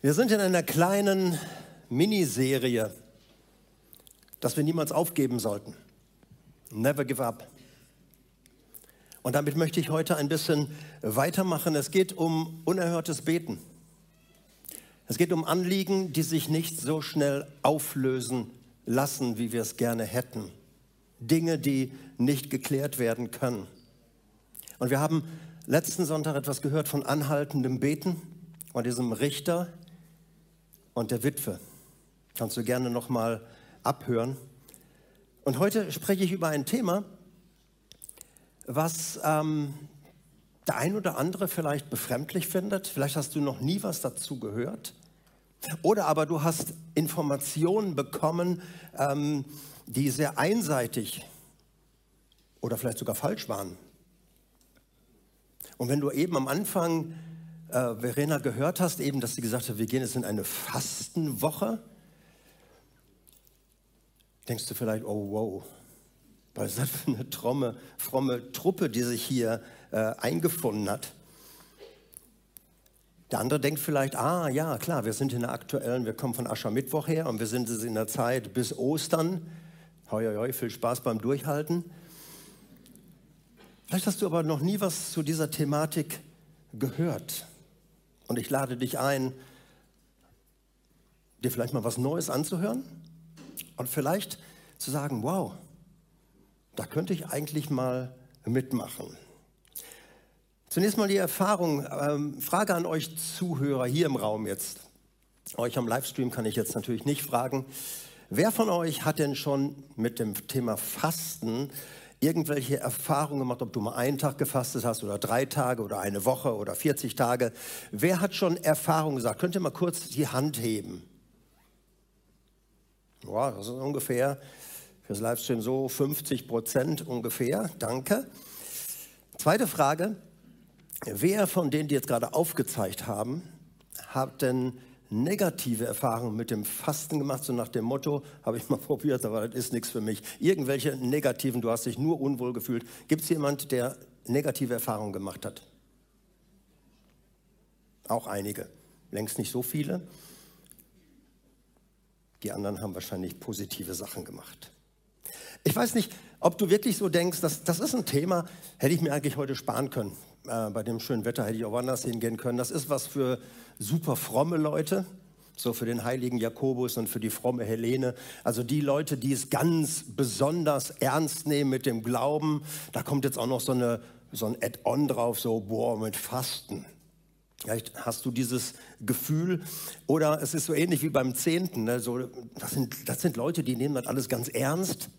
Wir sind in einer kleinen Miniserie, dass wir niemals aufgeben sollten. Never give up. Und damit möchte ich heute ein bisschen weitermachen. Es geht um unerhörtes Beten. Es geht um Anliegen, die sich nicht so schnell auflösen lassen, wie wir es gerne hätten. Dinge, die nicht geklärt werden können. Und wir haben letzten Sonntag etwas gehört von anhaltendem Beten, von diesem Richter, und der Witwe. Kannst du gerne nochmal abhören. Und heute spreche ich über ein Thema, was ähm, der ein oder andere vielleicht befremdlich findet. Vielleicht hast du noch nie was dazu gehört. Oder aber du hast Informationen bekommen, ähm, die sehr einseitig oder vielleicht sogar falsch waren. Und wenn du eben am Anfang äh, Verena gehört hast, eben, dass sie gesagt hat, wir gehen jetzt in eine Fastenwoche, denkst du vielleicht, oh wow, was ist das für eine tromme, fromme Truppe, die sich hier äh, eingefunden hat. Der andere denkt vielleicht, ah ja, klar, wir sind in der aktuellen, wir kommen von Aschermittwoch her und wir sind in der Zeit bis Ostern. Hoi, hoi, hoi, viel Spaß beim Durchhalten. Vielleicht hast du aber noch nie was zu dieser Thematik gehört. Und ich lade dich ein, dir vielleicht mal was Neues anzuhören und vielleicht zu sagen, wow, da könnte ich eigentlich mal mitmachen. Zunächst mal die Erfahrung, ähm, Frage an euch Zuhörer hier im Raum jetzt. Euch am Livestream kann ich jetzt natürlich nicht fragen. Wer von euch hat denn schon mit dem Thema Fasten irgendwelche Erfahrungen gemacht, ob du mal einen Tag gefastet hast oder drei Tage oder eine Woche oder 40 Tage. Wer hat schon Erfahrungen gesagt? Könnt ihr mal kurz die Hand heben? Ja, das ist ungefähr fürs Livestream so 50 Prozent ungefähr. Danke. Zweite Frage. Wer von denen, die jetzt gerade aufgezeigt haben, hat denn negative Erfahrungen mit dem Fasten gemacht, so nach dem Motto, habe ich mal probiert, aber das ist nichts für mich. Irgendwelche negativen, du hast dich nur unwohl gefühlt. Gibt es jemand, der negative Erfahrungen gemacht hat? Auch einige, längst nicht so viele. Die anderen haben wahrscheinlich positive Sachen gemacht. Ich weiß nicht, ob du wirklich so denkst, dass, das ist ein Thema, hätte ich mir eigentlich heute sparen können. Äh, bei dem schönen Wetter hätte ich auch woanders hingehen können. Das ist was für super fromme Leute, so für den heiligen Jakobus und für die fromme Helene. Also die Leute, die es ganz besonders ernst nehmen mit dem Glauben. Da kommt jetzt auch noch so, eine, so ein Add-on drauf, so, boah, mit Fasten. Vielleicht hast du dieses Gefühl. Oder es ist so ähnlich wie beim Zehnten. Ne? So, das, sind, das sind Leute, die nehmen das alles ganz ernst.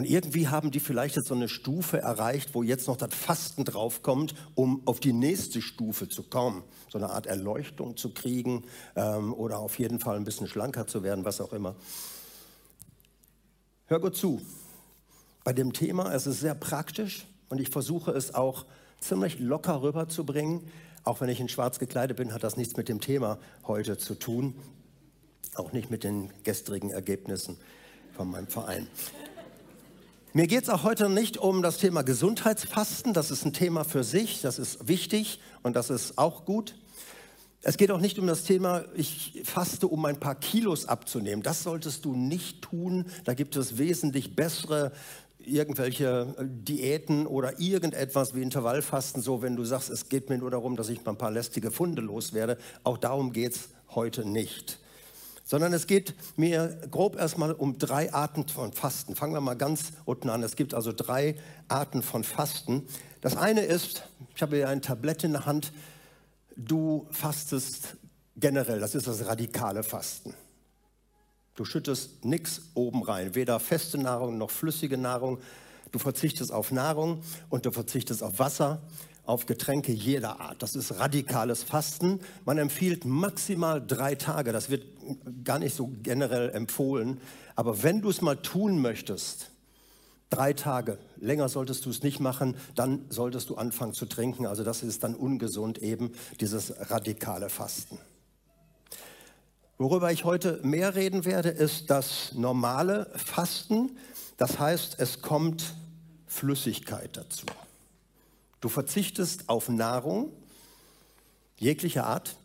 Und irgendwie haben die vielleicht jetzt so eine Stufe erreicht, wo jetzt noch das Fasten draufkommt, um auf die nächste Stufe zu kommen. So eine Art Erleuchtung zu kriegen ähm, oder auf jeden Fall ein bisschen schlanker zu werden, was auch immer. Hör gut zu. Bei dem Thema, es ist sehr praktisch und ich versuche es auch ziemlich locker rüberzubringen. Auch wenn ich in schwarz gekleidet bin, hat das nichts mit dem Thema heute zu tun. Auch nicht mit den gestrigen Ergebnissen von meinem Verein. Mir geht es auch heute nicht um das Thema Gesundheitsfasten. Das ist ein Thema für sich, das ist wichtig und das ist auch gut. Es geht auch nicht um das Thema, ich faste, um ein paar Kilos abzunehmen. Das solltest du nicht tun. Da gibt es wesentlich bessere irgendwelche Diäten oder irgendetwas wie Intervallfasten, so wenn du sagst, es geht mir nur darum, dass ich mal ein paar lästige Funde loswerde. Auch darum geht es heute nicht sondern es geht mir grob erstmal um drei Arten von Fasten. Fangen wir mal ganz unten an. Es gibt also drei Arten von Fasten. Das eine ist, ich habe hier ein Tablett in der Hand, du fastest generell, das ist das radikale Fasten. Du schüttest nichts oben rein, weder feste Nahrung noch flüssige Nahrung. Du verzichtest auf Nahrung und du verzichtest auf Wasser auf Getränke jeder Art. Das ist radikales Fasten. Man empfiehlt maximal drei Tage. Das wird gar nicht so generell empfohlen. Aber wenn du es mal tun möchtest, drei Tage, länger solltest du es nicht machen, dann solltest du anfangen zu trinken. Also das ist dann ungesund eben, dieses radikale Fasten. Worüber ich heute mehr reden werde, ist das normale Fasten. Das heißt, es kommt Flüssigkeit dazu. Du verzichtest auf Nahrung jeglicher Art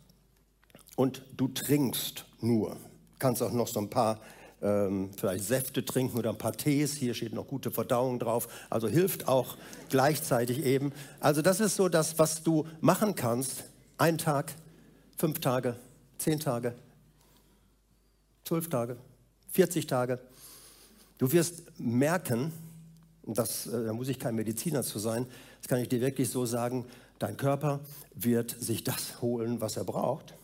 und du trinkst nur. Kannst auch noch so ein paar ähm, vielleicht Säfte trinken oder ein paar Tees. Hier steht noch gute Verdauung drauf. Also hilft auch gleichzeitig eben. Also das ist so das, was du machen kannst. Ein Tag, fünf Tage, zehn Tage, zwölf Tage, 40 Tage. Du wirst merken, das, äh, da muss ich kein Mediziner zu sein, kann ich dir wirklich so sagen, dein Körper wird sich das holen, was er braucht.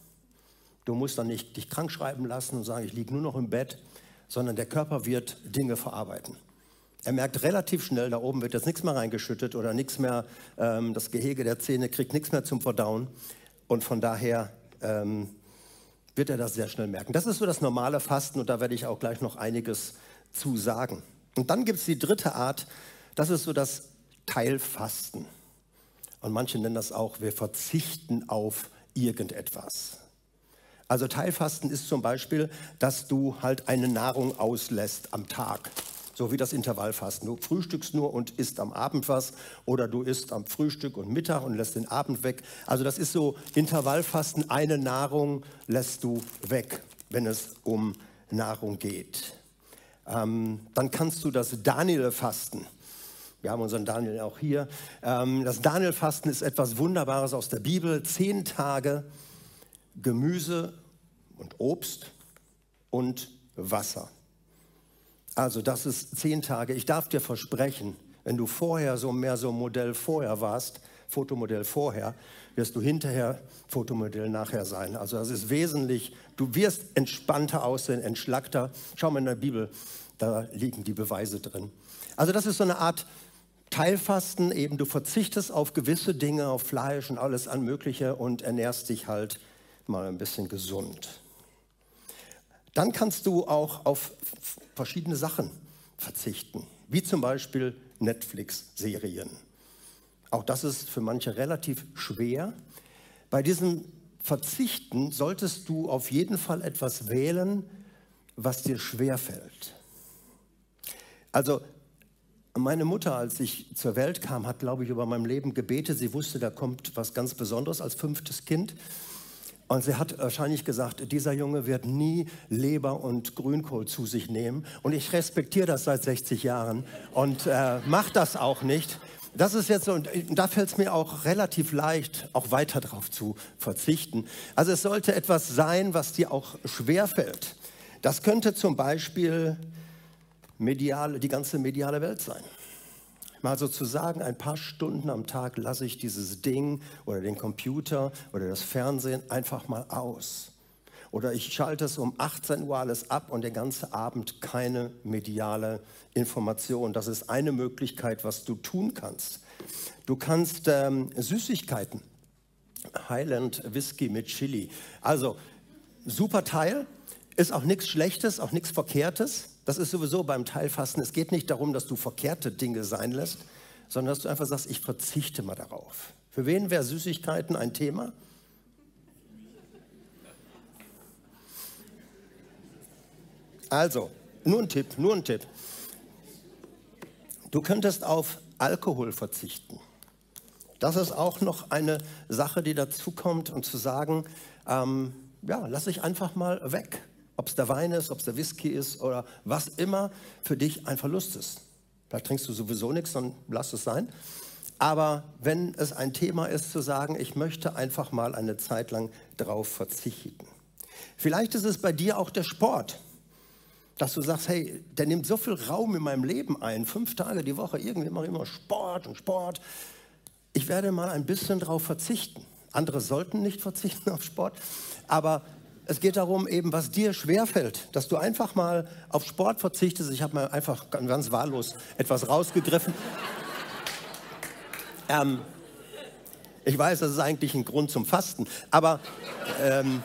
Du musst dann nicht dich krank schreiben lassen und sagen, ich liege nur noch im Bett, sondern der Körper wird Dinge verarbeiten. Er merkt relativ schnell, da oben wird jetzt nichts mehr reingeschüttet oder nichts mehr, ähm, das Gehege der Zähne kriegt nichts mehr zum Verdauen. Und von daher ähm, wird er das sehr schnell merken. Das ist so das normale Fasten und da werde ich auch gleich noch einiges zu sagen. Und dann gibt es die dritte Art, das ist so das Teilfasten. Und manche nennen das auch, wir verzichten auf irgendetwas. Also Teilfasten ist zum Beispiel, dass du halt eine Nahrung auslässt am Tag. So wie das Intervallfasten. Du frühstückst nur und isst am Abend was oder du isst am Frühstück und Mittag und lässt den Abend weg. Also das ist so Intervallfasten. Eine Nahrung lässt du weg, wenn es um Nahrung geht. Ähm, dann kannst du das Daniel-Fasten. Wir haben unseren Daniel auch hier. Ähm, das Daniel-Fasten ist etwas Wunderbares aus der Bibel. Zehn Tage Gemüse und Obst und Wasser. Also das ist zehn Tage. Ich darf dir versprechen, wenn du vorher so mehr so Modell vorher warst, Fotomodell vorher, wirst du hinterher Fotomodell nachher sein. Also das ist wesentlich, du wirst entspannter aussehen, entschlackter. Schau mal in der Bibel, da liegen die Beweise drin. Also das ist so eine Art Teilfasten, eben du verzichtest auf gewisse Dinge, auf Fleisch und alles an Mögliche und ernährst dich halt mal ein bisschen gesund. Dann kannst du auch auf verschiedene Sachen verzichten, wie zum Beispiel Netflix-Serien. Auch das ist für manche relativ schwer. Bei diesem Verzichten solltest du auf jeden Fall etwas wählen, was dir schwer fällt. Also meine Mutter, als ich zur Welt kam, hat, glaube ich, über mein Leben gebetet. Sie wusste, da kommt was ganz Besonderes als fünftes Kind. Und sie hat wahrscheinlich gesagt, dieser Junge wird nie Leber und Grünkohl zu sich nehmen. Und ich respektiere das seit 60 Jahren und äh, mache das auch nicht. Das ist jetzt so, und da fällt es mir auch relativ leicht, auch weiter darauf zu verzichten. Also es sollte etwas sein, was dir auch schwer fällt. Das könnte zum Beispiel medial, die ganze mediale Welt sein. Mal sozusagen ein paar Stunden am Tag lasse ich dieses Ding oder den Computer oder das Fernsehen einfach mal aus. Oder ich schalte es um 18 Uhr alles ab und der ganze Abend keine mediale Information. Das ist eine Möglichkeit, was du tun kannst. Du kannst ähm, Süßigkeiten, Highland Whisky mit Chili. Also super Teil, ist auch nichts Schlechtes, auch nichts Verkehrtes. Das ist sowieso beim Teilfasten. Es geht nicht darum, dass du verkehrte Dinge sein lässt, sondern dass du einfach sagst, ich verzichte mal darauf. Für wen wäre Süßigkeiten ein Thema? Also, nur ein Tipp, nur ein Tipp. Du könntest auf Alkohol verzichten. Das ist auch noch eine Sache, die dazu kommt, und zu sagen, ähm, ja, lass ich einfach mal weg. Ob es der Wein ist, ob es der Whisky ist oder was immer für dich ein Verlust ist. Vielleicht trinkst du sowieso nichts, dann lass es sein. Aber wenn es ein Thema ist, zu sagen, ich möchte einfach mal eine Zeit lang darauf verzichten. Vielleicht ist es bei dir auch der Sport, dass du sagst, hey, der nimmt so viel Raum in meinem Leben ein, fünf Tage die Woche, irgendwie mache ich immer Sport und Sport. Ich werde mal ein bisschen darauf verzichten. Andere sollten nicht verzichten auf Sport, aber es geht darum, eben, was dir schwerfällt, dass du einfach mal auf Sport verzichtest. Ich habe mal einfach ganz wahllos etwas rausgegriffen. ähm, ich weiß, das ist eigentlich ein Grund zum Fasten, aber ähm,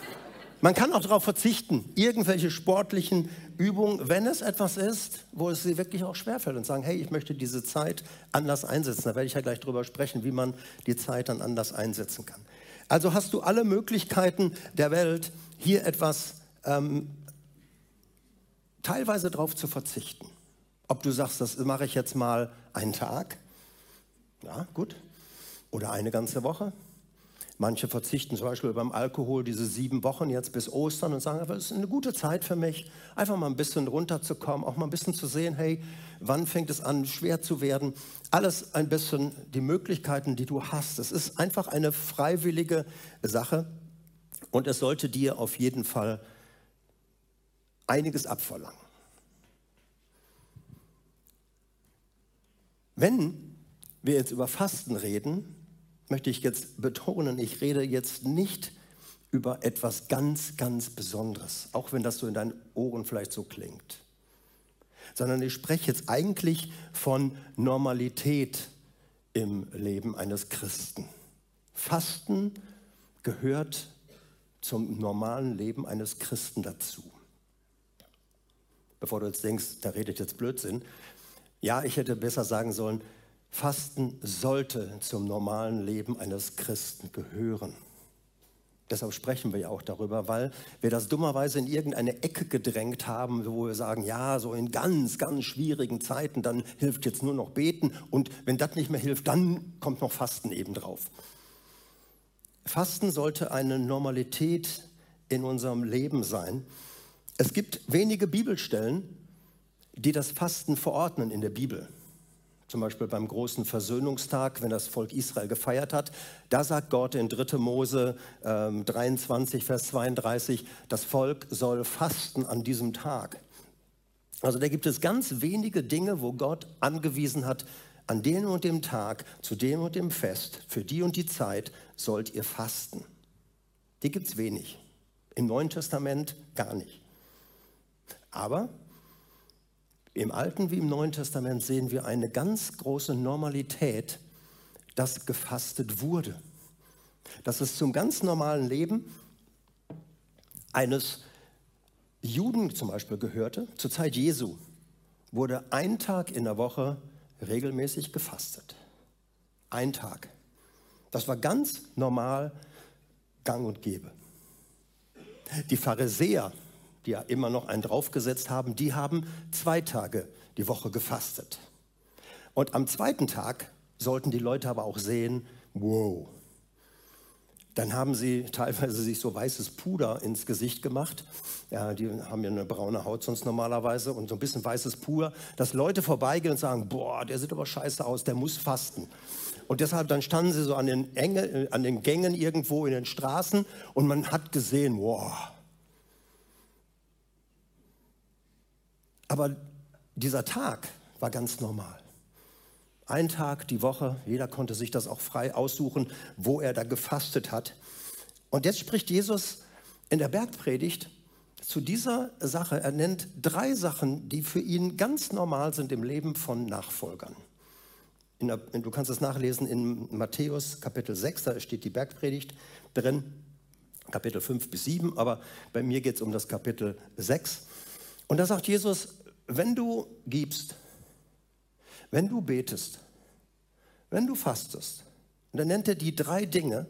man kann auch darauf verzichten, irgendwelche sportlichen Übungen, wenn es etwas ist, wo es dir wirklich auch schwerfällt und sagen, hey, ich möchte diese Zeit anders einsetzen. Da werde ich ja gleich drüber sprechen, wie man die Zeit dann anders einsetzen kann. Also hast du alle Möglichkeiten der Welt, hier etwas ähm, teilweise darauf zu verzichten. Ob du sagst, das mache ich jetzt mal einen Tag, ja gut, oder eine ganze Woche. Manche verzichten zum Beispiel beim Alkohol diese sieben Wochen jetzt bis Ostern und sagen, aber es ist eine gute Zeit für mich, einfach mal ein bisschen runterzukommen, auch mal ein bisschen zu sehen, hey, wann fängt es an, schwer zu werden. Alles ein bisschen die Möglichkeiten, die du hast. Es ist einfach eine freiwillige Sache und es sollte dir auf jeden Fall einiges abverlangen. Wenn wir jetzt über Fasten reden, möchte ich jetzt betonen, ich rede jetzt nicht über etwas ganz, ganz Besonderes, auch wenn das so in deinen Ohren vielleicht so klingt, sondern ich spreche jetzt eigentlich von Normalität im Leben eines Christen. Fasten gehört zum normalen Leben eines Christen dazu. Bevor du jetzt denkst, da redet jetzt Blödsinn, ja, ich hätte besser sagen sollen, Fasten sollte zum normalen Leben eines Christen gehören. Deshalb sprechen wir ja auch darüber, weil wir das dummerweise in irgendeine Ecke gedrängt haben, wo wir sagen, ja, so in ganz, ganz schwierigen Zeiten, dann hilft jetzt nur noch beten und wenn das nicht mehr hilft, dann kommt noch Fasten eben drauf. Fasten sollte eine Normalität in unserem Leben sein. Es gibt wenige Bibelstellen, die das Fasten verordnen in der Bibel zum Beispiel beim großen Versöhnungstag, wenn das Volk Israel gefeiert hat, da sagt Gott in 3. Mose äh, 23, Vers 32, das Volk soll fasten an diesem Tag. Also da gibt es ganz wenige Dinge, wo Gott angewiesen hat, an dem und dem Tag, zu dem und dem Fest, für die und die Zeit sollt ihr fasten. Die gibt es wenig. Im Neuen Testament gar nicht. Aber im Alten wie im Neuen Testament sehen wir eine ganz große Normalität, dass gefastet wurde. Dass es zum ganz normalen Leben eines Juden zum Beispiel gehörte. Zur Zeit Jesu wurde ein Tag in der Woche regelmäßig gefastet. Ein Tag. Das war ganz normal gang und gäbe. Die Pharisäer die ja immer noch einen draufgesetzt haben, die haben zwei Tage die Woche gefastet. Und am zweiten Tag sollten die Leute aber auch sehen, wow. Dann haben sie teilweise sich so weißes Puder ins Gesicht gemacht. Ja, die haben ja eine braune Haut sonst normalerweise und so ein bisschen weißes Puder, dass Leute vorbeigehen und sagen, boah, der sieht aber scheiße aus, der muss fasten. Und deshalb dann standen sie so an den, Enge, äh, an den Gängen irgendwo in den Straßen und man hat gesehen, wow, Aber dieser Tag war ganz normal. Ein Tag die Woche, jeder konnte sich das auch frei aussuchen, wo er da gefastet hat. Und jetzt spricht Jesus in der Bergpredigt zu dieser Sache. Er nennt drei Sachen, die für ihn ganz normal sind im Leben von Nachfolgern. Der, du kannst es nachlesen in Matthäus Kapitel 6, da steht die Bergpredigt drin, Kapitel 5 bis 7, aber bei mir geht es um das Kapitel 6. Und da sagt Jesus, wenn du gibst, wenn du betest, wenn du fastest, und dann nennt er die drei Dinge.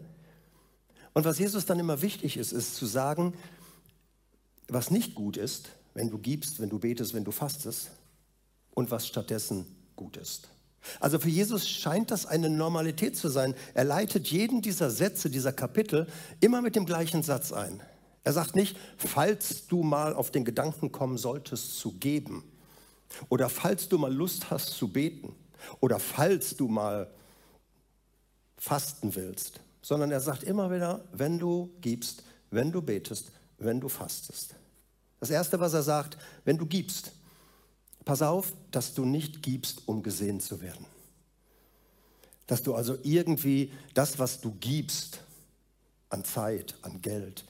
Und was Jesus dann immer wichtig ist, ist zu sagen, was nicht gut ist, wenn du gibst, wenn du betest, wenn du fastest, und was stattdessen gut ist. Also für Jesus scheint das eine Normalität zu sein. Er leitet jeden dieser Sätze, dieser Kapitel immer mit dem gleichen Satz ein. Er sagt nicht, falls du mal auf den Gedanken kommen solltest zu geben oder falls du mal Lust hast zu beten oder falls du mal fasten willst, sondern er sagt immer wieder, wenn du gibst, wenn du betest, wenn du fastest. Das Erste, was er sagt, wenn du gibst, pass auf, dass du nicht gibst, um gesehen zu werden. Dass du also irgendwie das, was du gibst, an Zeit, an Geld,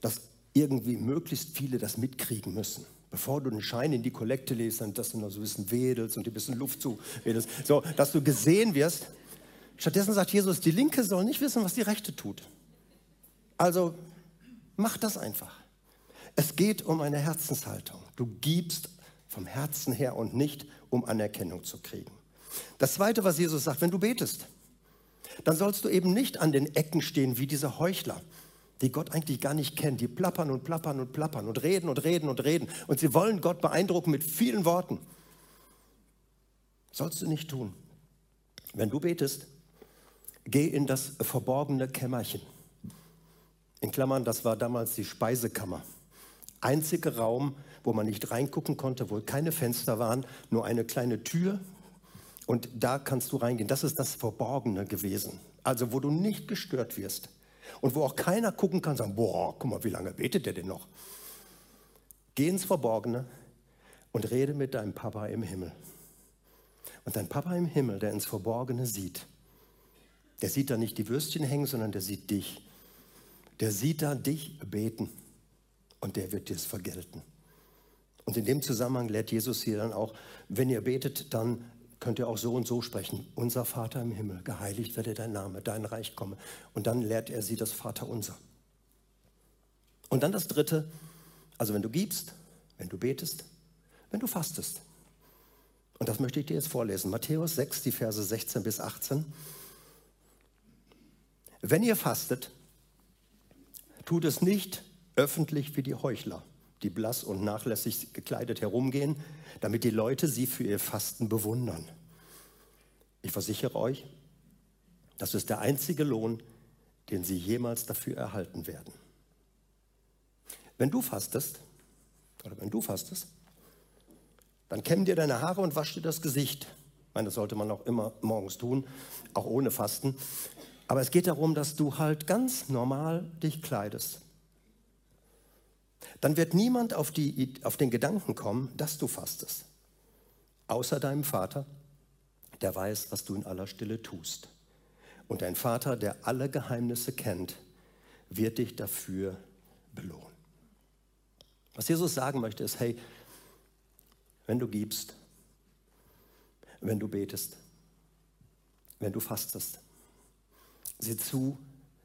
dass irgendwie möglichst viele das mitkriegen müssen. Bevor du den Schein in die Kollekte legst, dann, dass du noch so ein bisschen wedelst und dir ein bisschen Luft zuwedelst, so, dass du gesehen wirst. Stattdessen sagt Jesus, die Linke soll nicht wissen, was die Rechte tut. Also mach das einfach. Es geht um eine Herzenshaltung. Du gibst vom Herzen her und nicht, um Anerkennung zu kriegen. Das Zweite, was Jesus sagt, wenn du betest, dann sollst du eben nicht an den Ecken stehen wie diese Heuchler, die Gott eigentlich gar nicht kennt. Die plappern und plappern und plappern und reden und reden und reden. Und sie wollen Gott beeindrucken mit vielen Worten. Sollst du nicht tun. Wenn du betest, geh in das verborgene Kämmerchen. In Klammern, das war damals die Speisekammer. Einziger Raum, wo man nicht reingucken konnte, wo keine Fenster waren, nur eine kleine Tür. Und da kannst du reingehen. Das ist das Verborgene gewesen. Also wo du nicht gestört wirst. Und wo auch keiner gucken kann, sagen, boah, guck mal, wie lange betet der denn noch? Geh ins Verborgene und rede mit deinem Papa im Himmel. Und dein Papa im Himmel, der ins Verborgene sieht, der sieht da nicht die Würstchen hängen, sondern der sieht dich. Der sieht da dich beten und der wird dir es vergelten. Und in dem Zusammenhang lehrt Jesus hier dann auch, wenn ihr betet, dann könnt ihr auch so und so sprechen. Unser Vater im Himmel, geheiligt werde dein Name, dein Reich komme. Und dann lehrt er sie das Vaterunser. Und dann das Dritte, also wenn du gibst, wenn du betest, wenn du fastest. Und das möchte ich dir jetzt vorlesen. Matthäus 6, die Verse 16 bis 18. Wenn ihr fastet, tut es nicht öffentlich wie die Heuchler, die blass und nachlässig gekleidet herumgehen, damit die Leute sie für ihr Fasten bewundern. Ich versichere euch, das ist der einzige Lohn, den sie jemals dafür erhalten werden. Wenn du fastest, oder wenn du fastest, dann kämm dir deine Haare und wasch dir das Gesicht. Ich meine, das sollte man auch immer morgens tun, auch ohne Fasten. Aber es geht darum, dass du halt ganz normal dich kleidest. Dann wird niemand auf, die, auf den Gedanken kommen, dass du fastest. Außer deinem Vater, der weiß, was du in aller Stille tust. Und dein Vater, der alle Geheimnisse kennt, wird dich dafür belohnen. Was Jesus sagen möchte, ist, hey, wenn du gibst, wenn du betest, wenn du fastest. Sieh zu,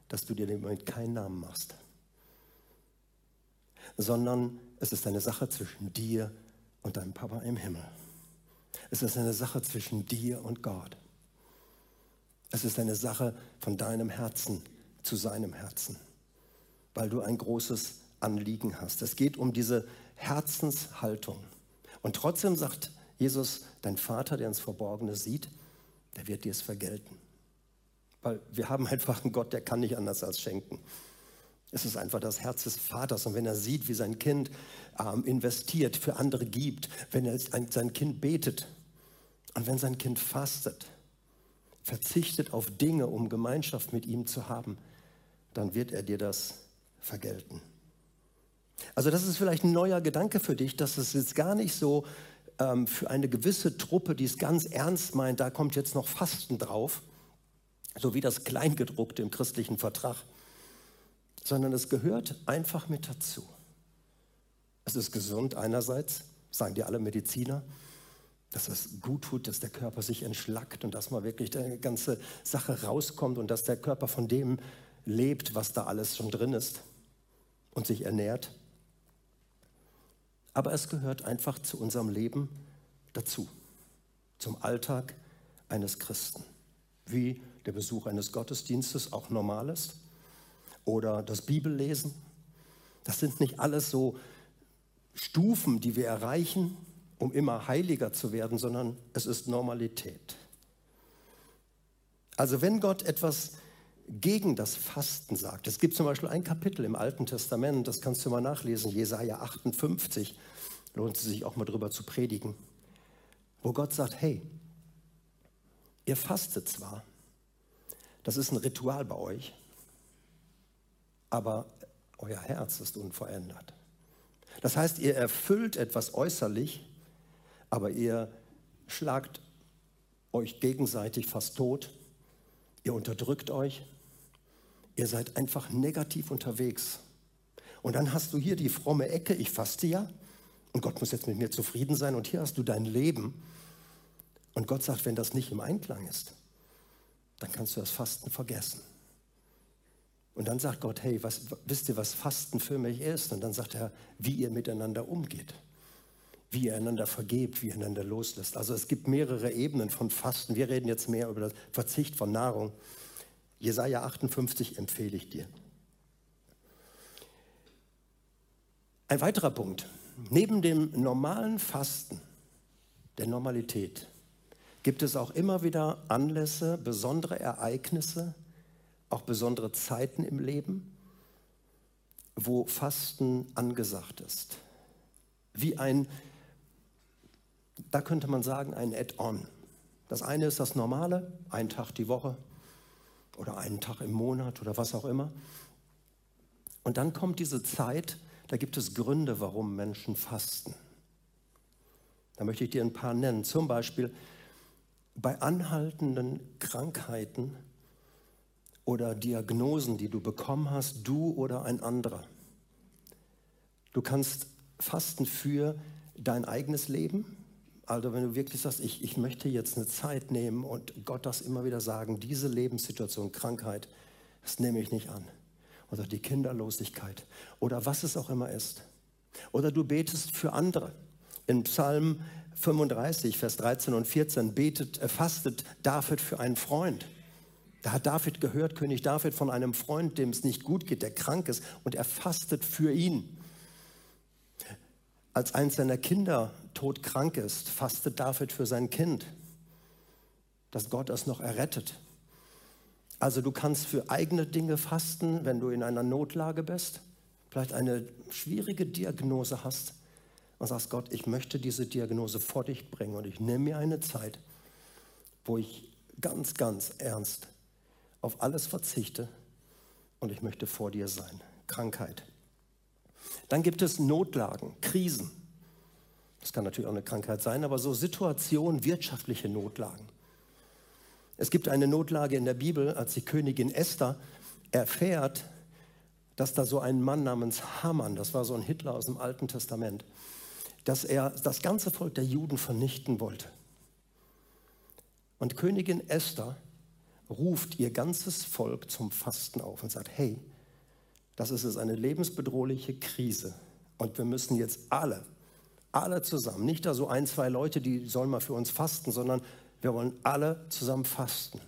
dass du dir im Moment keinen Namen machst, sondern es ist eine Sache zwischen dir und deinem Papa im Himmel. Es ist eine Sache zwischen dir und Gott. Es ist eine Sache von deinem Herzen zu seinem Herzen, weil du ein großes Anliegen hast. Es geht um diese Herzenshaltung. Und trotzdem sagt Jesus, dein Vater, der ins Verborgene sieht, der wird dir es vergelten. Weil wir haben einfach einen Gott, der kann nicht anders als schenken. Es ist einfach das Herz des Vaters. Und wenn er sieht, wie sein Kind ähm, investiert, für andere gibt, wenn er sein Kind betet und wenn sein Kind fastet, verzichtet auf Dinge, um Gemeinschaft mit ihm zu haben, dann wird er dir das vergelten. Also das ist vielleicht ein neuer Gedanke für dich, dass es jetzt gar nicht so ähm, für eine gewisse Truppe, die es ganz ernst meint, da kommt jetzt noch Fasten drauf, so wie das Kleingedruckte im christlichen Vertrag, sondern es gehört einfach mit dazu. Es ist gesund einerseits, sagen dir alle Mediziner, dass es gut tut, dass der Körper sich entschlackt und dass mal wirklich die ganze Sache rauskommt und dass der Körper von dem lebt, was da alles schon drin ist und sich ernährt aber es gehört einfach zu unserem Leben dazu, zum Alltag eines Christen, wie der Besuch eines Gottesdienstes auch normal ist oder das Bibellesen. Das sind nicht alles so Stufen, die wir erreichen, um immer heiliger zu werden, sondern es ist Normalität. Also wenn Gott etwas gegen das Fasten sagt. Es gibt zum Beispiel ein Kapitel im Alten Testament, das kannst du mal nachlesen, Jesaja 58, lohnt es sich auch mal drüber zu predigen, wo Gott sagt: Hey, ihr fastet zwar, das ist ein Ritual bei euch, aber euer Herz ist unverändert. Das heißt, ihr erfüllt etwas äußerlich, aber ihr schlagt euch gegenseitig fast tot, ihr unterdrückt euch, Ihr seid einfach negativ unterwegs. Und dann hast du hier die fromme Ecke, ich faste ja, und Gott muss jetzt mit mir zufrieden sein, und hier hast du dein Leben. Und Gott sagt, wenn das nicht im Einklang ist, dann kannst du das Fasten vergessen. Und dann sagt Gott, hey, was, wisst ihr, was Fasten für mich ist? Und dann sagt er, wie ihr miteinander umgeht, wie ihr einander vergebt, wie ihr einander loslässt. Also es gibt mehrere Ebenen von Fasten. Wir reden jetzt mehr über das Verzicht von Nahrung. Jesaja 58 empfehle ich dir. Ein weiterer Punkt. Neben dem normalen Fasten, der Normalität, gibt es auch immer wieder Anlässe, besondere Ereignisse, auch besondere Zeiten im Leben, wo Fasten angesagt ist. Wie ein, da könnte man sagen, ein Add-on. Das eine ist das Normale, ein Tag die Woche oder einen Tag im Monat oder was auch immer. Und dann kommt diese Zeit, da gibt es Gründe, warum Menschen fasten. Da möchte ich dir ein paar nennen. Zum Beispiel bei anhaltenden Krankheiten oder Diagnosen, die du bekommen hast, du oder ein anderer. Du kannst fasten für dein eigenes Leben. Also wenn du wirklich sagst, ich, ich möchte jetzt eine Zeit nehmen und Gott das immer wieder sagen, diese Lebenssituation, Krankheit, das nehme ich nicht an. Oder die Kinderlosigkeit oder was es auch immer ist. Oder du betest für andere. In Psalm 35, Vers 13 und 14 betet, er fastet David für einen Freund. Da hat David gehört, König David, von einem Freund, dem es nicht gut geht, der krank ist, und er fastet für ihn. Als eins seiner Kinder todkrank ist, fastet David für sein Kind, dass Gott es noch errettet. Also du kannst für eigene Dinge fasten, wenn du in einer Notlage bist, vielleicht eine schwierige Diagnose hast und sagst, Gott, ich möchte diese Diagnose vor dich bringen und ich nehme mir eine Zeit, wo ich ganz, ganz ernst auf alles verzichte und ich möchte vor dir sein. Krankheit. Dann gibt es Notlagen, Krisen. Das kann natürlich auch eine Krankheit sein, aber so Situationen, wirtschaftliche Notlagen. Es gibt eine Notlage in der Bibel, als die Königin Esther erfährt, dass da so ein Mann namens Haman, das war so ein Hitler aus dem Alten Testament, dass er das ganze Volk der Juden vernichten wollte. Und Königin Esther ruft ihr ganzes Volk zum Fasten auf und sagt, hey, das ist jetzt eine lebensbedrohliche Krise und wir müssen jetzt alle, alle zusammen, nicht da so ein, zwei Leute, die sollen mal für uns fasten, sondern wir wollen alle zusammen fasten.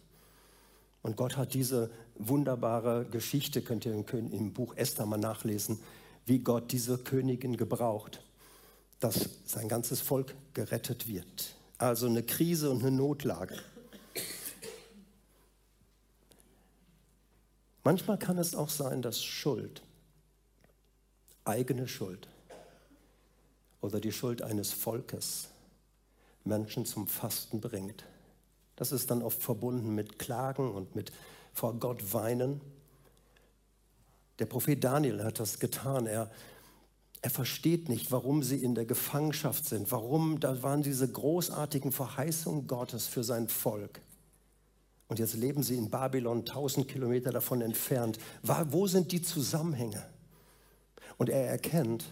Und Gott hat diese wunderbare Geschichte, könnt ihr im Buch Esther mal nachlesen, wie Gott diese Königin gebraucht, dass sein ganzes Volk gerettet wird. Also eine Krise und eine Notlage. Manchmal kann es auch sein, dass Schuld, eigene Schuld oder die Schuld eines Volkes Menschen zum Fasten bringt. Das ist dann oft verbunden mit Klagen und mit vor Gott weinen. Der Prophet Daniel hat das getan. Er, er versteht nicht, warum sie in der Gefangenschaft sind. Warum, da waren diese großartigen Verheißungen Gottes für sein Volk. Und jetzt leben sie in Babylon, tausend Kilometer davon entfernt. Wo sind die Zusammenhänge? Und er erkennt,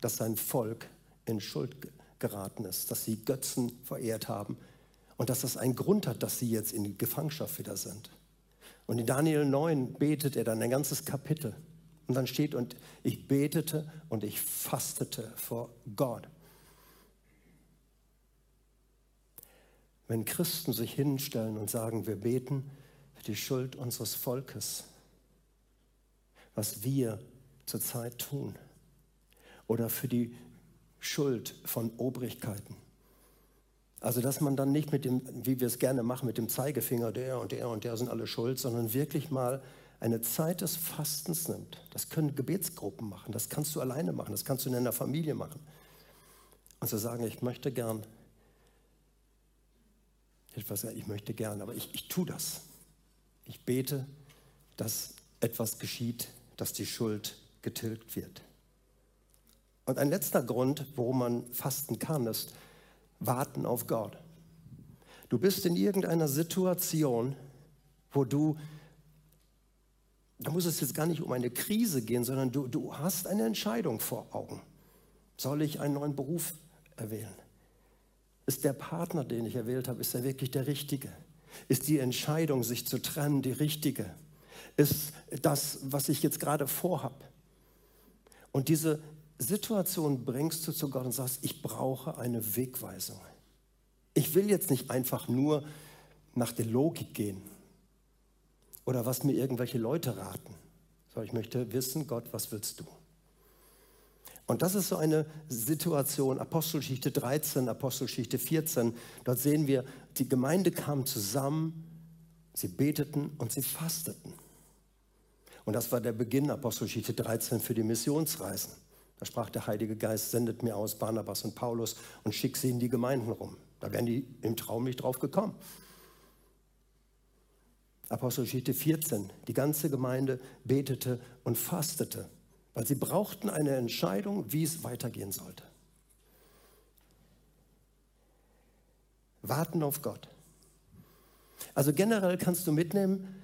dass sein Volk in Schuld geraten ist, dass sie Götzen verehrt haben und dass das einen Grund hat, dass sie jetzt in Gefangenschaft wieder sind. Und in Daniel 9 betet er dann ein ganzes Kapitel. Und dann steht, und ich betete und ich fastete vor Gott. Wenn Christen sich hinstellen und sagen, wir beten für die Schuld unseres Volkes, was wir zurzeit tun, oder für die Schuld von Obrigkeiten. Also, dass man dann nicht mit dem, wie wir es gerne machen, mit dem Zeigefinger, der und der und der sind alle schuld, sondern wirklich mal eine Zeit des Fastens nimmt. Das können Gebetsgruppen machen, das kannst du alleine machen, das kannst du in einer Familie machen. Und zu sagen, ich möchte gern etwas, ich möchte gern, aber ich, ich tue das. Ich bete, dass etwas geschieht, dass die Schuld getilgt wird. Und ein letzter Grund, warum man fasten kann, ist warten auf Gott. Du bist in irgendeiner Situation, wo du, da muss es jetzt gar nicht um eine Krise gehen, sondern du, du hast eine Entscheidung vor Augen. Soll ich einen neuen Beruf erwählen? Ist der Partner, den ich erwählt habe, ist er wirklich der richtige? Ist die Entscheidung, sich zu trennen, die richtige? Ist das, was ich jetzt gerade vorhab? Und diese Situation bringst du zu Gott und sagst, ich brauche eine Wegweisung. Ich will jetzt nicht einfach nur nach der Logik gehen oder was mir irgendwelche Leute raten, sondern ich möchte wissen, Gott, was willst du? Und das ist so eine Situation, Apostelgeschichte 13, Apostelgeschichte 14. Dort sehen wir, die Gemeinde kam zusammen, sie beteten und sie fasteten. Und das war der Beginn, Apostelgeschichte 13, für die Missionsreisen. Da sprach der Heilige Geist, sendet mir aus Barnabas und Paulus und schick sie in die Gemeinden rum. Da wären die im Traum nicht drauf gekommen. Apostelgeschichte 14, die ganze Gemeinde betete und fastete, weil sie brauchten eine Entscheidung, wie es weitergehen sollte. Warten auf Gott. Also generell kannst du mitnehmen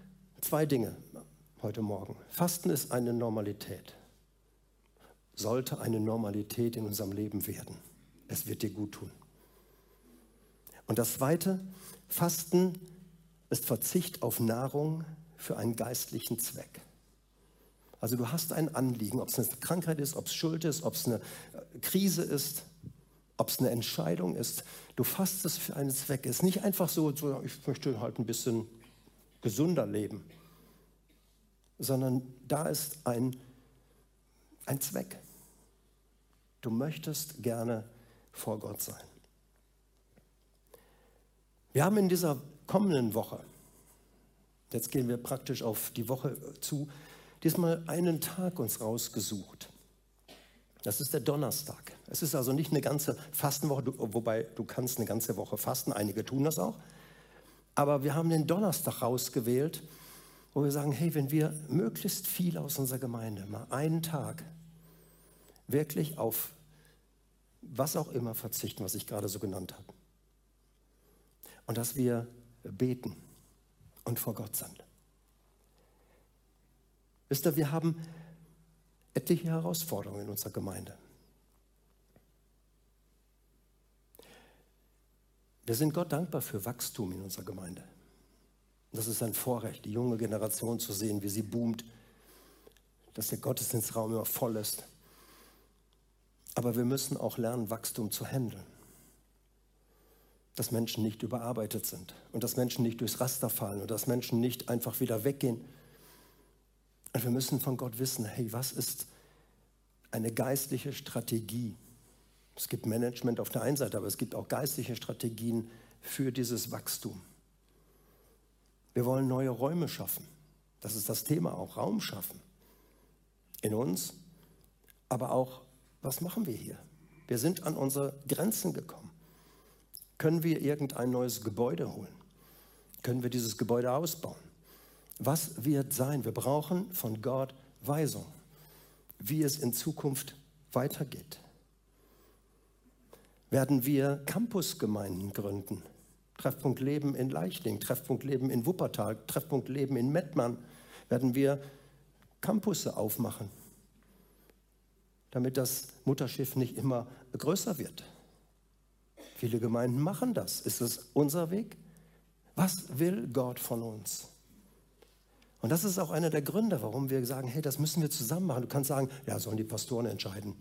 zwei Dinge heute Morgen. Fasten ist eine Normalität. Sollte eine Normalität in unserem Leben werden. Es wird dir gut tun. Und das Zweite, Fasten ist Verzicht auf Nahrung für einen geistlichen Zweck. Also du hast ein Anliegen, ob es eine Krankheit ist, ob es Schuld ist, ob es eine Krise ist, ob es eine Entscheidung ist. Du fastest für einen Zweck. Es ist nicht einfach so, so, ich möchte halt ein bisschen gesunder leben, sondern da ist ein, ein Zweck. Du möchtest gerne vor Gott sein. Wir haben in dieser kommenden Woche, jetzt gehen wir praktisch auf die Woche zu, diesmal einen Tag uns rausgesucht. Das ist der Donnerstag. Es ist also nicht eine ganze Fastenwoche, wobei du kannst eine ganze Woche fasten, einige tun das auch. Aber wir haben den Donnerstag rausgewählt, wo wir sagen, hey, wenn wir möglichst viel aus unserer Gemeinde mal einen Tag wirklich auf was auch immer verzichten, was ich gerade so genannt habe. Und dass wir beten und vor Gott sind. Wisst ihr, wir haben etliche Herausforderungen in unserer Gemeinde. Wir sind Gott dankbar für Wachstum in unserer Gemeinde. Das ist ein Vorrecht, die junge Generation zu sehen, wie sie boomt, dass der Gottesdienstraum immer voll ist. Aber wir müssen auch lernen, Wachstum zu handeln dass Menschen nicht überarbeitet sind und dass Menschen nicht durchs Raster fallen und dass Menschen nicht einfach wieder weggehen. Und wir müssen von Gott wissen, hey, was ist eine geistliche Strategie? Es gibt Management auf der einen Seite, aber es gibt auch geistliche Strategien für dieses Wachstum. Wir wollen neue Räume schaffen. Das ist das Thema auch, Raum schaffen. In uns, aber auch, was machen wir hier? Wir sind an unsere Grenzen gekommen. Können wir irgendein neues Gebäude holen? Können wir dieses Gebäude ausbauen? Was wird sein? Wir brauchen von Gott Weisung, wie es in Zukunft weitergeht. Werden wir Campusgemeinden gründen? Treffpunkt Leben in Leichting, Treffpunkt Leben in Wuppertal, Treffpunkt Leben in Mettmann. Werden wir Campusse aufmachen, damit das Mutterschiff nicht immer größer wird? Viele Gemeinden machen das. Ist es unser Weg? Was will Gott von uns? Und das ist auch einer der Gründe, warum wir sagen, hey, das müssen wir zusammen machen. Du kannst sagen, ja, sollen die Pastoren entscheiden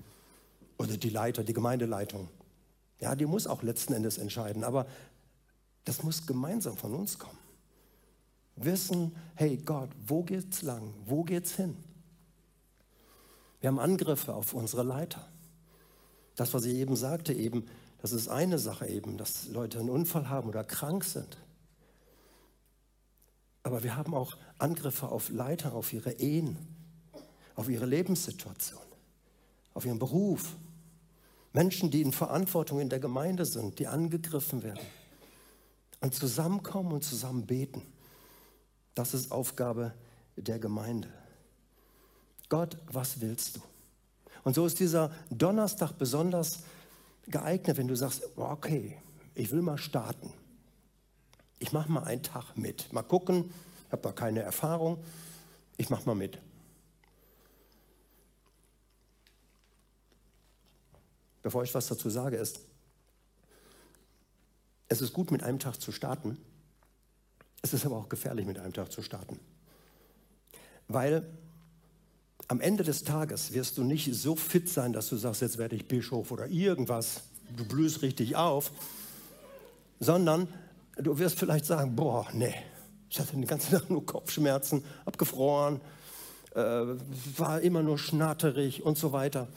oder die Leiter, die Gemeindeleitung. Ja, die muss auch letzten Endes entscheiden, aber das muss gemeinsam von uns kommen. Wissen, hey Gott, wo geht's lang? Wo geht's hin? Wir haben Angriffe auf unsere Leiter. Das, was ich eben sagte, eben, das ist eine Sache eben, dass Leute einen Unfall haben oder krank sind. Aber wir haben auch Angriffe auf Leiter, auf ihre Ehen, auf ihre Lebenssituation, auf ihren Beruf. Menschen, die in Verantwortung in der Gemeinde sind, die angegriffen werden. Und zusammenkommen und zusammen beten. Das ist Aufgabe der Gemeinde. Gott, was willst du? Und so ist dieser Donnerstag besonders geeignet, wenn du sagst, okay, ich will mal starten. Ich mache mal einen Tag mit. Mal gucken, ich habe da keine Erfahrung. Ich mache mal mit. Bevor ich was dazu sage, ist, es ist gut, mit einem Tag zu starten. Es ist aber auch gefährlich, mit einem Tag zu starten. Weil am Ende des Tages wirst du nicht so fit sein, dass du sagst, jetzt werde ich Bischof oder irgendwas, du blühst richtig auf, sondern du wirst vielleicht sagen, boah, nee, ich hatte den ganzen Tag nur Kopfschmerzen, abgefroren, äh, war immer nur schnatterig und so weiter.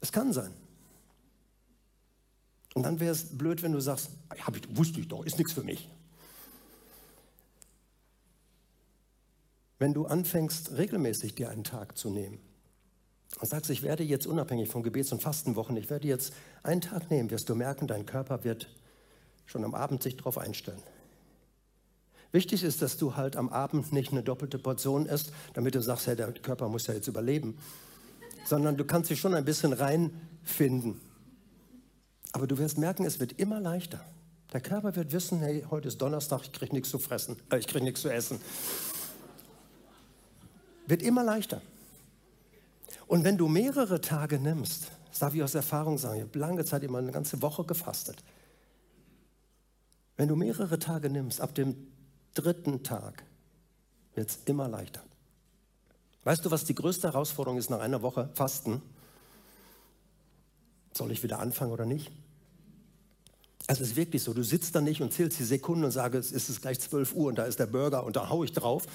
Es kann sein. Und dann wäre es blöd, wenn du sagst, hab ich, wusste ich doch, ist nichts für mich. wenn du anfängst, regelmäßig dir einen Tag zu nehmen und sagst, ich werde jetzt unabhängig von Gebets- und Fastenwochen, ich werde jetzt einen Tag nehmen, wirst du merken, dein Körper wird schon am Abend sich darauf einstellen. Wichtig ist, dass du halt am Abend nicht eine doppelte Portion isst, damit du sagst, ja, der Körper muss ja jetzt überleben, sondern du kannst dich schon ein bisschen reinfinden. Aber du wirst merken, es wird immer leichter. Der Körper wird wissen, hey, heute ist Donnerstag, ich kriege nichts zu fressen, äh, ich kriege nichts zu essen. Wird immer leichter. Und wenn du mehrere Tage nimmst, das darf ich aus Erfahrung sagen, ich habe lange Zeit immer eine ganze Woche gefastet. Wenn du mehrere Tage nimmst, ab dem dritten Tag wird es immer leichter. Weißt du, was die größte Herausforderung ist nach einer Woche Fasten? Soll ich wieder anfangen oder nicht? Es ist wirklich so, du sitzt da nicht und zählst die Sekunden und sagst, es ist gleich 12 Uhr und da ist der Burger und da haue ich drauf,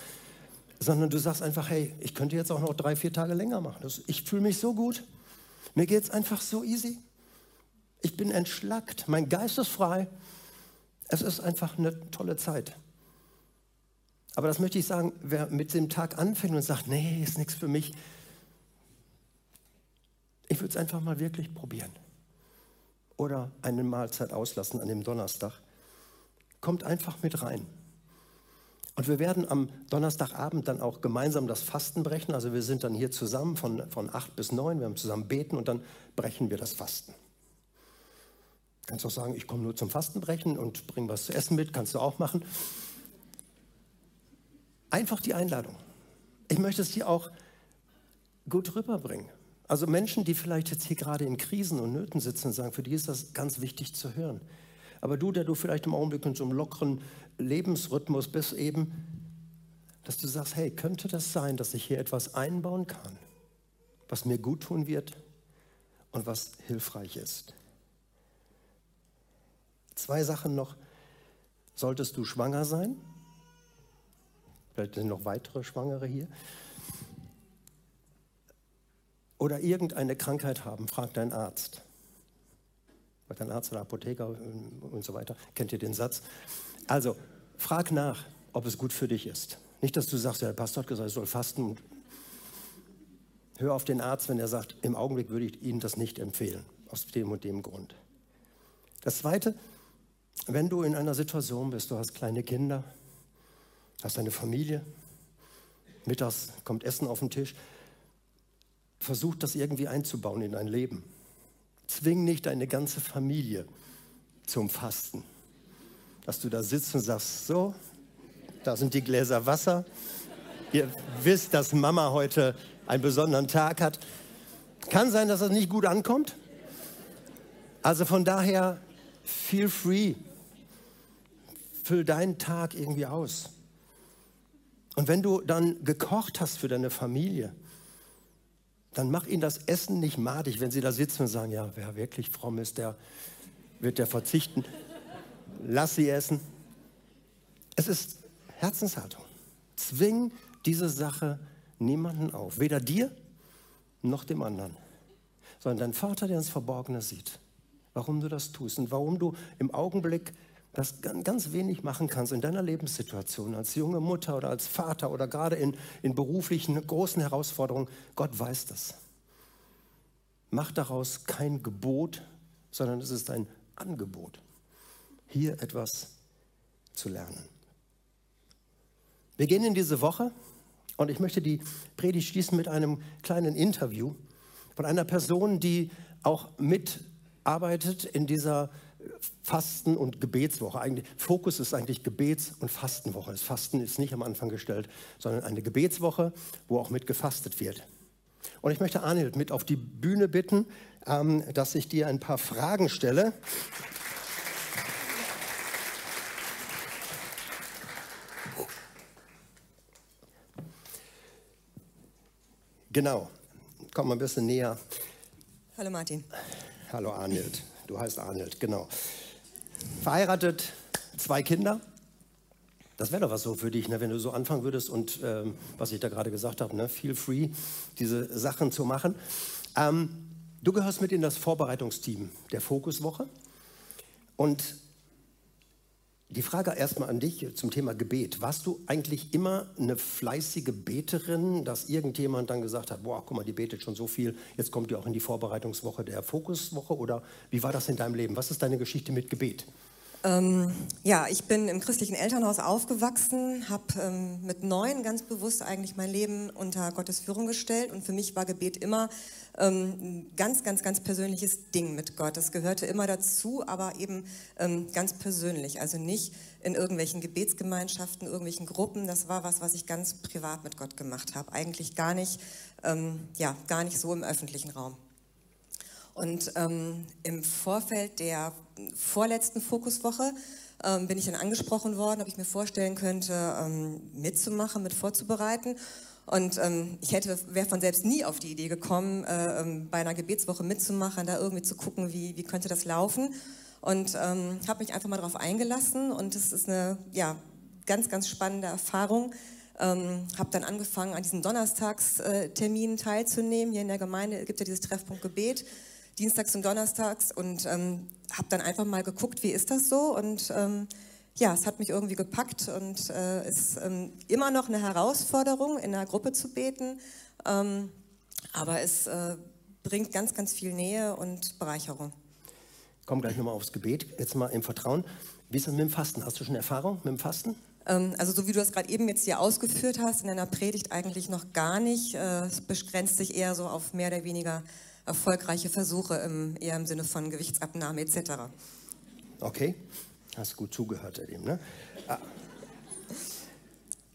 sondern du sagst einfach, hey, ich könnte jetzt auch noch drei, vier Tage länger machen. Ich fühle mich so gut. Mir geht es einfach so easy. Ich bin entschlackt, mein Geist ist frei. Es ist einfach eine tolle Zeit. Aber das möchte ich sagen, wer mit dem Tag anfängt und sagt, nee, ist nichts für mich, ich würde es einfach mal wirklich probieren. Oder eine Mahlzeit auslassen an dem Donnerstag. Kommt einfach mit rein. Und wir werden am Donnerstagabend dann auch gemeinsam das Fasten brechen. Also wir sind dann hier zusammen von, von acht bis neun, wir haben zusammen beten und dann brechen wir das Fasten. Kannst auch sagen, ich komme nur zum Fastenbrechen und bringe was zu essen mit, kannst du auch machen. Einfach die Einladung. Ich möchte es dir auch gut rüberbringen. Also Menschen, die vielleicht jetzt hier gerade in Krisen und Nöten sitzen und sagen, für die ist das ganz wichtig zu hören. Aber du, der du vielleicht im Augenblick in so einem lockeren Lebensrhythmus bist, eben, dass du sagst, hey, könnte das sein, dass ich hier etwas einbauen kann, was mir gut tun wird und was hilfreich ist? Zwei Sachen noch. Solltest du schwanger sein? Vielleicht sind noch weitere Schwangere hier. Oder irgendeine Krankheit haben, frag deinen Arzt. Dein Arzt oder Apotheker und so weiter. Kennt ihr den Satz? Also, frag nach, ob es gut für dich ist. Nicht, dass du sagst, ja, der Pastor hat gesagt, ich soll fasten. Hör auf den Arzt, wenn er sagt, im Augenblick würde ich Ihnen das nicht empfehlen, aus dem und dem Grund. Das Zweite, wenn du in einer Situation bist, du hast kleine Kinder, hast eine Familie, mittags kommt Essen auf den Tisch, versuch das irgendwie einzubauen in dein Leben. Zwing nicht deine ganze Familie zum Fasten. Dass du da sitzt und sagst, so, da sind die Gläser Wasser. Ihr wisst, dass Mama heute einen besonderen Tag hat. Kann sein, dass das nicht gut ankommt. Also von daher, feel free. Füll deinen Tag irgendwie aus. Und wenn du dann gekocht hast für deine Familie, dann mach ihnen das Essen nicht madig, wenn sie da sitzen und sagen, ja, wer wirklich fromm ist, der wird der verzichten. Lass sie essen. Es ist Herzenshaltung. Zwing diese Sache niemanden auf, weder dir noch dem anderen, sondern dein Vater, der ins Verborgene sieht, warum du das tust und warum du im Augenblick das ganz wenig machen kannst in deiner Lebenssituation als junge Mutter oder als Vater oder gerade in, in beruflichen großen Herausforderungen. Gott weiß das. Mach daraus kein Gebot, sondern es ist ein Angebot, hier etwas zu lernen. Wir gehen in diese Woche und ich möchte die Predigt schließen mit einem kleinen Interview von einer Person, die auch mitarbeitet in dieser Fasten- und Gebetswoche. Eigentlich, Fokus ist eigentlich Gebets- und Fastenwoche. Das Fasten ist nicht am Anfang gestellt, sondern eine Gebetswoche, wo auch mit gefastet wird. Und ich möchte Arnold mit auf die Bühne bitten, ähm, dass ich dir ein paar Fragen stelle. Genau. Komm mal ein bisschen näher. Hallo Martin. Hallo Arnold. Du heißt Arnold, genau. Verheiratet, zwei Kinder. Das wäre doch was so für dich, ne, wenn du so anfangen würdest und ähm, was ich da gerade gesagt habe, ne, feel free, diese Sachen zu machen. Ähm, du gehörst mit in das Vorbereitungsteam der Fokuswoche und Die Frage erstmal an dich zum Thema Gebet. Warst du eigentlich immer eine fleißige Beterin, dass irgendjemand dann gesagt hat, boah, guck mal, die betet schon so viel, jetzt kommt ihr auch in die Vorbereitungswoche der Fokuswoche? Oder wie war das in deinem Leben? Was ist deine Geschichte mit Gebet? Ähm, ja, ich bin im christlichen Elternhaus aufgewachsen, habe ähm, mit neun ganz bewusst eigentlich mein Leben unter Gottes Führung gestellt und für mich war Gebet immer ähm, ein ganz, ganz, ganz persönliches Ding mit Gott. Das gehörte immer dazu, aber eben ähm, ganz persönlich, also nicht in irgendwelchen Gebetsgemeinschaften, irgendwelchen Gruppen. Das war was, was ich ganz privat mit Gott gemacht habe. Eigentlich gar nicht, ähm, ja, gar nicht so im öffentlichen Raum. Und ähm, im Vorfeld der vorletzten Fokuswoche ähm, bin ich dann angesprochen worden, ob ich mir vorstellen könnte, ähm, mitzumachen, mit vorzubereiten. Und ähm, ich hätte, wäre von selbst nie auf die Idee gekommen, äh, ähm, bei einer Gebetswoche mitzumachen, da irgendwie zu gucken, wie, wie könnte das laufen. Und ähm, habe mich einfach mal darauf eingelassen und es ist eine ja, ganz, ganz spannende Erfahrung. Ähm, habe dann angefangen, an diesen Donnerstagsterminen teilzunehmen. Hier in der Gemeinde gibt es ja dieses Treffpunkt Gebet dienstags und donnerstags und ähm, habe dann einfach mal geguckt, wie ist das so und ähm, ja, es hat mich irgendwie gepackt und äh, ist ähm, immer noch eine Herausforderung, in einer Gruppe zu beten, ähm, aber es äh, bringt ganz, ganz viel Nähe und Bereicherung. Komm gleich nochmal aufs Gebet, jetzt mal im Vertrauen. Wie ist das mit dem Fasten? Hast du schon Erfahrung mit dem Fasten? Ähm, also so wie du das gerade eben jetzt hier ausgeführt hast, in deiner Predigt eigentlich noch gar nicht. Äh, es begrenzt sich eher so auf mehr oder weniger erfolgreiche Versuche im, eher im Sinne von Gewichtsabnahme etc. Okay, hast gut zugehört, Edim. Ne? Ah.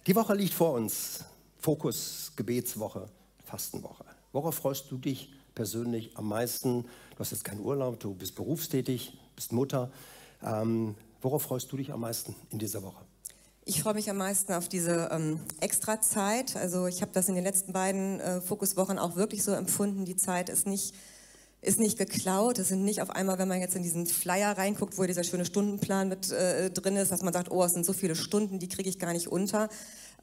Die Woche liegt vor uns. Fokus, Gebetswoche, Fastenwoche. Worauf freust du dich persönlich am meisten? Du hast jetzt keinen Urlaub, du bist berufstätig, bist Mutter. Ähm, worauf freust du dich am meisten in dieser Woche? Ich freue mich am meisten auf diese ähm, Extrazeit. Also ich habe das in den letzten beiden äh, Fokuswochen auch wirklich so empfunden. Die Zeit ist nicht, ist nicht geklaut. Es sind nicht auf einmal, wenn man jetzt in diesen Flyer reinguckt, wo dieser schöne Stundenplan mit äh, drin ist, dass man sagt, oh, es sind so viele Stunden, die kriege ich gar nicht unter.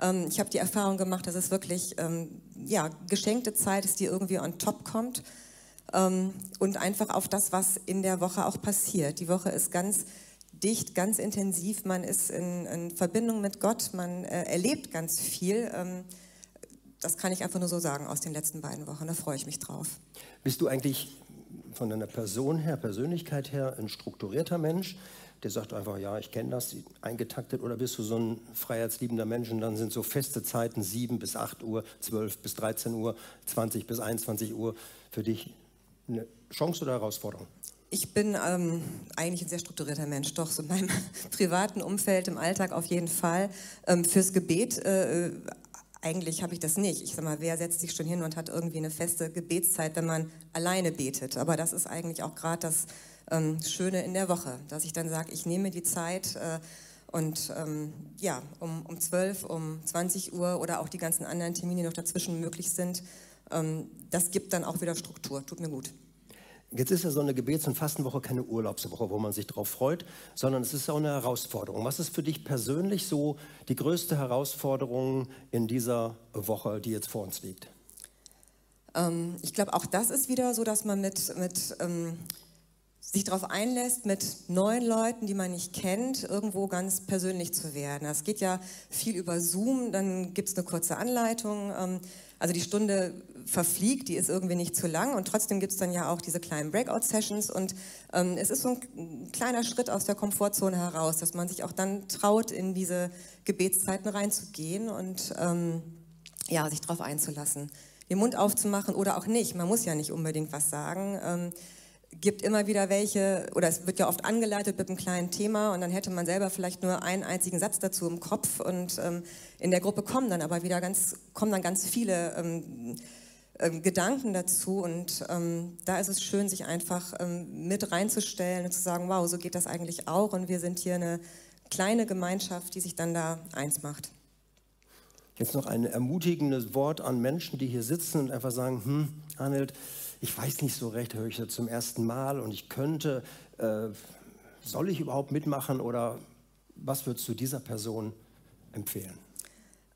Ähm, ich habe die Erfahrung gemacht, dass es wirklich ähm, ja, geschenkte Zeit ist, die irgendwie on top kommt. Ähm, und einfach auf das, was in der Woche auch passiert. Die Woche ist ganz dicht, ganz intensiv, man ist in, in Verbindung mit Gott, man äh, erlebt ganz viel. Ähm, das kann ich einfach nur so sagen aus den letzten beiden Wochen, da freue ich mich drauf. Bist du eigentlich von deiner Person her, Persönlichkeit her ein strukturierter Mensch, der sagt einfach, ja, ich kenne das, eingetaktet, oder bist du so ein freiheitsliebender Mensch und dann sind so feste Zeiten, 7 bis 8 Uhr, 12 bis 13 Uhr, 20 bis 21 Uhr für dich eine Chance oder Herausforderung? Ich bin ähm, eigentlich ein sehr strukturierter Mensch, doch so in meinem privaten Umfeld, im Alltag auf jeden Fall. Ähm, fürs Gebet äh, eigentlich habe ich das nicht. Ich sag mal, wer setzt sich schon hin und hat irgendwie eine feste Gebetszeit, wenn man alleine betet? Aber das ist eigentlich auch gerade das ähm, Schöne in der Woche, dass ich dann sage, ich nehme die Zeit äh, und ähm, ja, um, um 12, um 20 Uhr oder auch die ganzen anderen Termine, die noch dazwischen möglich sind, ähm, das gibt dann auch wieder Struktur. Tut mir gut. Jetzt ist ja so eine Gebets- und Fastenwoche keine Urlaubswoche, wo man sich darauf freut, sondern es ist auch eine Herausforderung. Was ist für dich persönlich so die größte Herausforderung in dieser Woche, die jetzt vor uns liegt? Ähm, ich glaube, auch das ist wieder so, dass man mit, mit ähm, sich darauf einlässt, mit neuen Leuten, die man nicht kennt, irgendwo ganz persönlich zu werden. Es geht ja viel über Zoom, dann gibt es eine kurze Anleitung. Ähm, also die Stunde verfliegt, die ist irgendwie nicht zu lang und trotzdem gibt es dann ja auch diese kleinen Breakout-Sessions und ähm, es ist so ein kleiner Schritt aus der Komfortzone heraus, dass man sich auch dann traut, in diese Gebetszeiten reinzugehen und ähm, ja, sich darauf einzulassen, den Mund aufzumachen oder auch nicht. Man muss ja nicht unbedingt was sagen. Ähm, gibt immer wieder welche, oder es wird ja oft angeleitet mit einem kleinen Thema und dann hätte man selber vielleicht nur einen einzigen Satz dazu im Kopf und ähm, in der Gruppe kommen dann aber wieder ganz, kommen dann ganz viele ähm, ähm, Gedanken dazu und ähm, da ist es schön, sich einfach ähm, mit reinzustellen und zu sagen, wow, so geht das eigentlich auch und wir sind hier eine kleine Gemeinschaft, die sich dann da eins macht. Jetzt noch ein ermutigendes Wort an Menschen, die hier sitzen und einfach sagen, hm, Arnold, ich weiß nicht so recht, höre ich das zum ersten Mal und ich könnte, äh, soll ich überhaupt mitmachen oder was würdest du dieser Person empfehlen?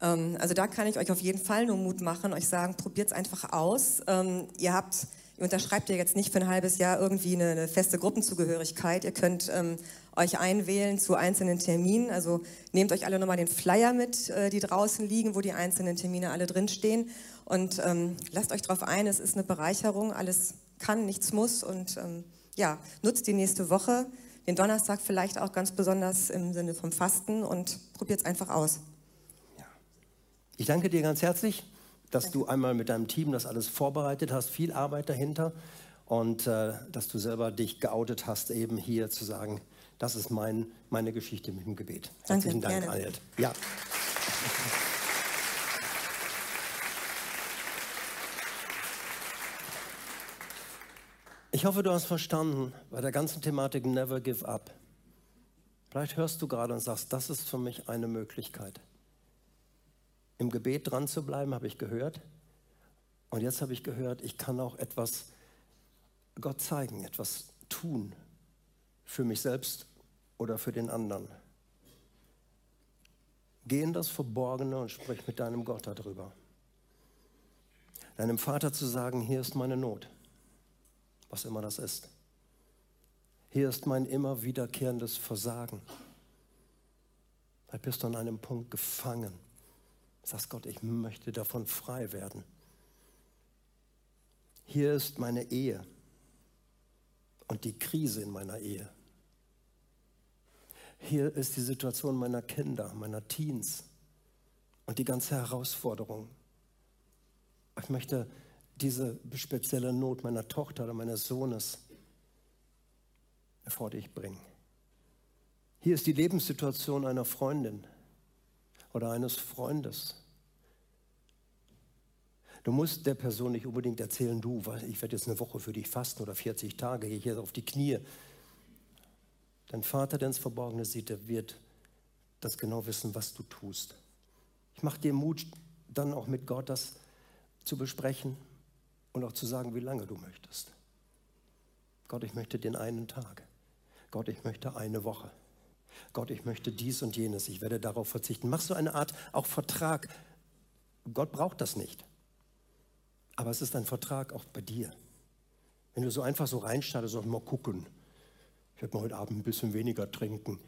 Ähm, also da kann ich euch auf jeden Fall nur Mut machen, euch sagen, probiert es einfach aus. Ähm, ihr habt, ihr unterschreibt ja jetzt nicht für ein halbes Jahr irgendwie eine, eine feste Gruppenzugehörigkeit. Ihr könnt ähm, euch einwählen zu einzelnen Terminen. Also nehmt euch alle nochmal den Flyer mit, äh, die draußen liegen, wo die einzelnen Termine alle drinstehen. Und ähm, lasst euch darauf ein, es ist eine Bereicherung, alles kann, nichts muss. Und ähm, ja, nutzt die nächste Woche, den Donnerstag vielleicht auch ganz besonders im Sinne vom Fasten und probiert es einfach aus. Ja. Ich danke dir ganz herzlich, dass danke. du einmal mit deinem Team das alles vorbereitet hast, viel Arbeit dahinter und äh, dass du selber dich geoutet hast, eben hier zu sagen, das ist mein, meine Geschichte mit dem Gebet. Danke, Herzlichen Dank, Annette. Ja. Ich hoffe, du hast verstanden bei der ganzen Thematik Never Give Up. Vielleicht hörst du gerade und sagst, das ist für mich eine Möglichkeit. Im Gebet dran zu bleiben, habe ich gehört. Und jetzt habe ich gehört, ich kann auch etwas Gott zeigen, etwas tun für mich selbst oder für den anderen. Geh in das Verborgene und sprich mit deinem Gott darüber. Deinem Vater zu sagen, hier ist meine Not, was immer das ist. Hier ist mein immer wiederkehrendes Versagen. Da bist du an einem Punkt gefangen. Sagst Gott, ich möchte davon frei werden. Hier ist meine Ehe und die Krise in meiner Ehe. Hier ist die Situation meiner Kinder, meiner Teens und die ganze Herausforderung. Ich möchte diese spezielle Not meiner Tochter oder meines Sohnes vor dich bringen. Hier ist die Lebenssituation einer Freundin oder eines Freundes. Du musst der Person nicht unbedingt erzählen, du, ich werde jetzt eine Woche für dich fasten oder 40 Tage, gehe hier auf die Knie. Dein Vater, der ins Verborgene sieht, der wird das genau wissen, was du tust. Ich mache dir Mut, dann auch mit Gott das zu besprechen und auch zu sagen, wie lange du möchtest. Gott, ich möchte den einen Tag. Gott, ich möchte eine Woche. Gott, ich möchte dies und jenes. Ich werde darauf verzichten. Mach so eine Art auch Vertrag. Gott braucht das nicht. Aber es ist ein Vertrag auch bei dir. Wenn du so einfach so reinstartest, auch mal gucken, werde mal heute Abend ein bisschen weniger trinken.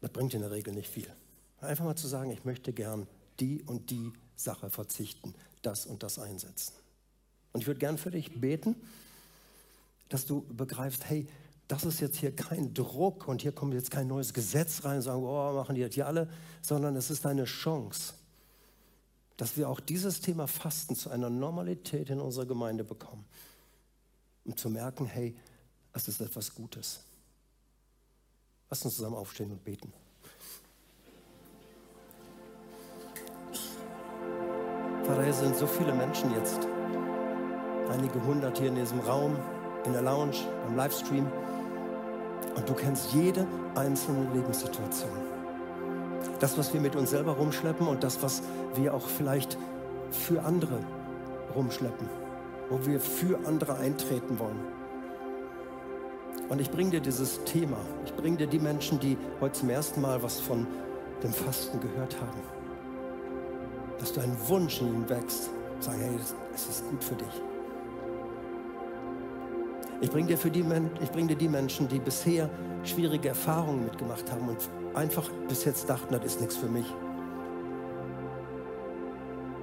Das bringt in der Regel nicht viel. Einfach mal zu sagen, ich möchte gern die und die Sache verzichten, das und das einsetzen. Und ich würde gern für dich beten, dass du begreifst, hey, das ist jetzt hier kein Druck und hier kommt jetzt kein neues Gesetz rein und sagen, oh, machen die das hier alle, sondern es ist eine Chance, dass wir auch dieses Thema Fasten zu einer Normalität in unserer Gemeinde bekommen. Um zu merken, hey, es ist etwas Gutes. Lass uns zusammen aufstehen und beten. Vater, hier sind so viele Menschen jetzt. Einige hundert hier in diesem Raum, in der Lounge, beim Livestream. Und du kennst jede einzelne Lebenssituation. Das, was wir mit uns selber rumschleppen und das, was wir auch vielleicht für andere rumschleppen, wo wir für andere eintreten wollen. Und ich bringe dir dieses Thema. Ich bringe dir die Menschen, die heute zum ersten Mal was von dem Fasten gehört haben. Dass du einen Wunsch in ihnen wächst. Sagen, hey, es ist gut für dich. Ich bringe dir, bring dir die Menschen, die bisher schwierige Erfahrungen mitgemacht haben und einfach bis jetzt dachten, das ist nichts für mich.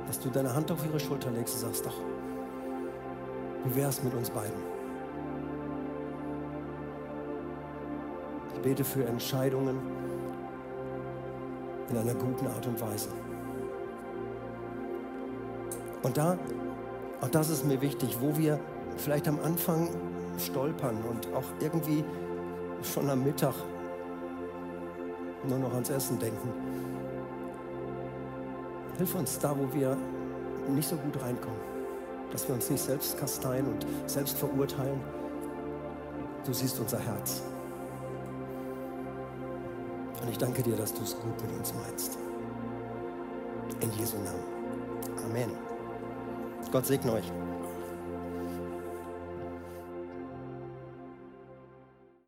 Dass du deine Hand auf ihre Schulter legst und sagst, doch, wie wäre es mit uns beiden? bete für Entscheidungen in einer guten Art und Weise. Und da, auch das ist mir wichtig, wo wir vielleicht am Anfang stolpern und auch irgendwie schon am Mittag nur noch ans Essen denken. Hilf uns da, wo wir nicht so gut reinkommen, dass wir uns nicht selbst kasteien und selbst verurteilen. Du siehst unser Herz. Und ich danke dir, dass du es gut mit uns meinst. In Jesu Namen. Amen. Gott segne euch.